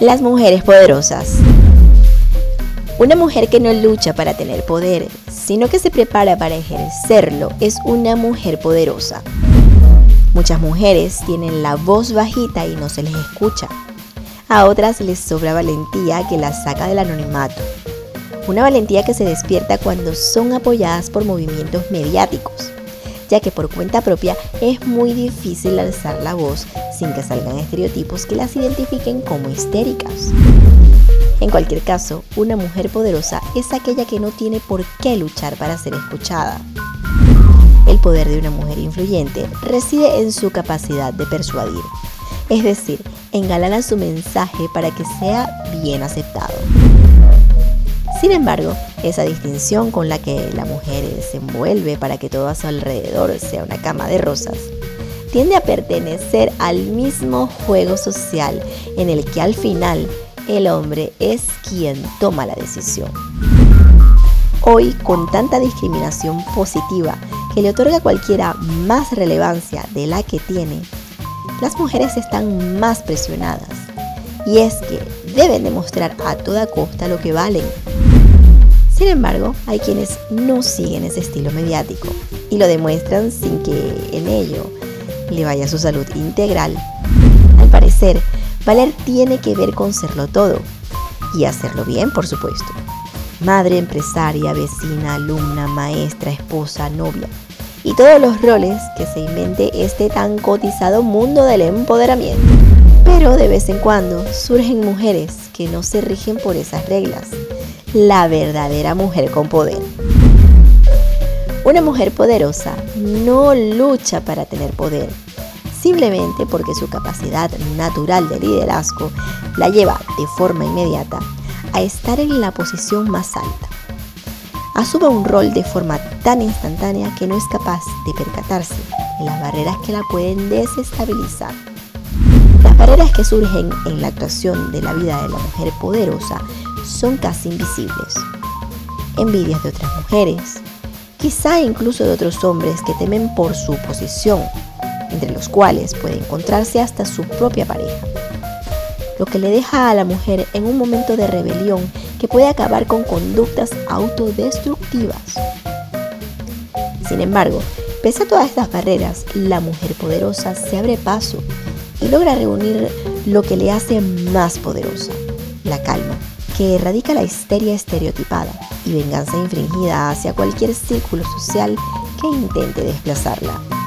Las mujeres poderosas. Una mujer que no lucha para tener poder, sino que se prepara para ejercerlo, es una mujer poderosa. Muchas mujeres tienen la voz bajita y no se les escucha. A otras les sobra valentía que las saca del anonimato. Una valentía que se despierta cuando son apoyadas por movimientos mediáticos, ya que por cuenta propia es muy difícil alzar la voz sin que salgan estereotipos que las identifiquen como histéricas. En cualquier caso, una mujer poderosa es aquella que no tiene por qué luchar para ser escuchada. El poder de una mujer influyente reside en su capacidad de persuadir, es decir, engalana su mensaje para que sea bien aceptado. Sin embargo, esa distinción con la que la mujer se envuelve para que todo a su alrededor sea una cama de rosas tiende a pertenecer al mismo juego social en el que al final el hombre es quien toma la decisión. Hoy, con tanta discriminación positiva que le otorga a cualquiera más relevancia de la que tiene, las mujeres están más presionadas. Y es que deben demostrar a toda costa lo que valen. Sin embargo, hay quienes no siguen ese estilo mediático y lo demuestran sin que en ello le vaya su salud integral. Al parecer, valer tiene que ver con serlo todo y hacerlo bien, por supuesto. Madre, empresaria, vecina, alumna, maestra, esposa, novia y todos los roles que se invente este tan cotizado mundo del empoderamiento. Pero de vez en cuando surgen mujeres que no se rigen por esas reglas. La verdadera mujer con poder. Una mujer poderosa no lucha para tener poder, simplemente porque su capacidad natural de liderazgo la lleva de forma inmediata a estar en la posición más alta. Asume un rol de forma tan instantánea que no es capaz de percatarse de las barreras que la pueden desestabilizar. Las barreras que surgen en la actuación de la vida de la mujer poderosa son casi invisibles. Envidias de otras mujeres, quizá incluso de otros hombres que temen por su posición, entre los cuales puede encontrarse hasta su propia pareja, lo que le deja a la mujer en un momento de rebelión que puede acabar con conductas autodestructivas. Sin embargo, pese a todas estas barreras, la mujer poderosa se abre paso y logra reunir lo que le hace más poderosa, la calma, que erradica la histeria estereotipada y venganza infringida hacia cualquier círculo social que intente desplazarla.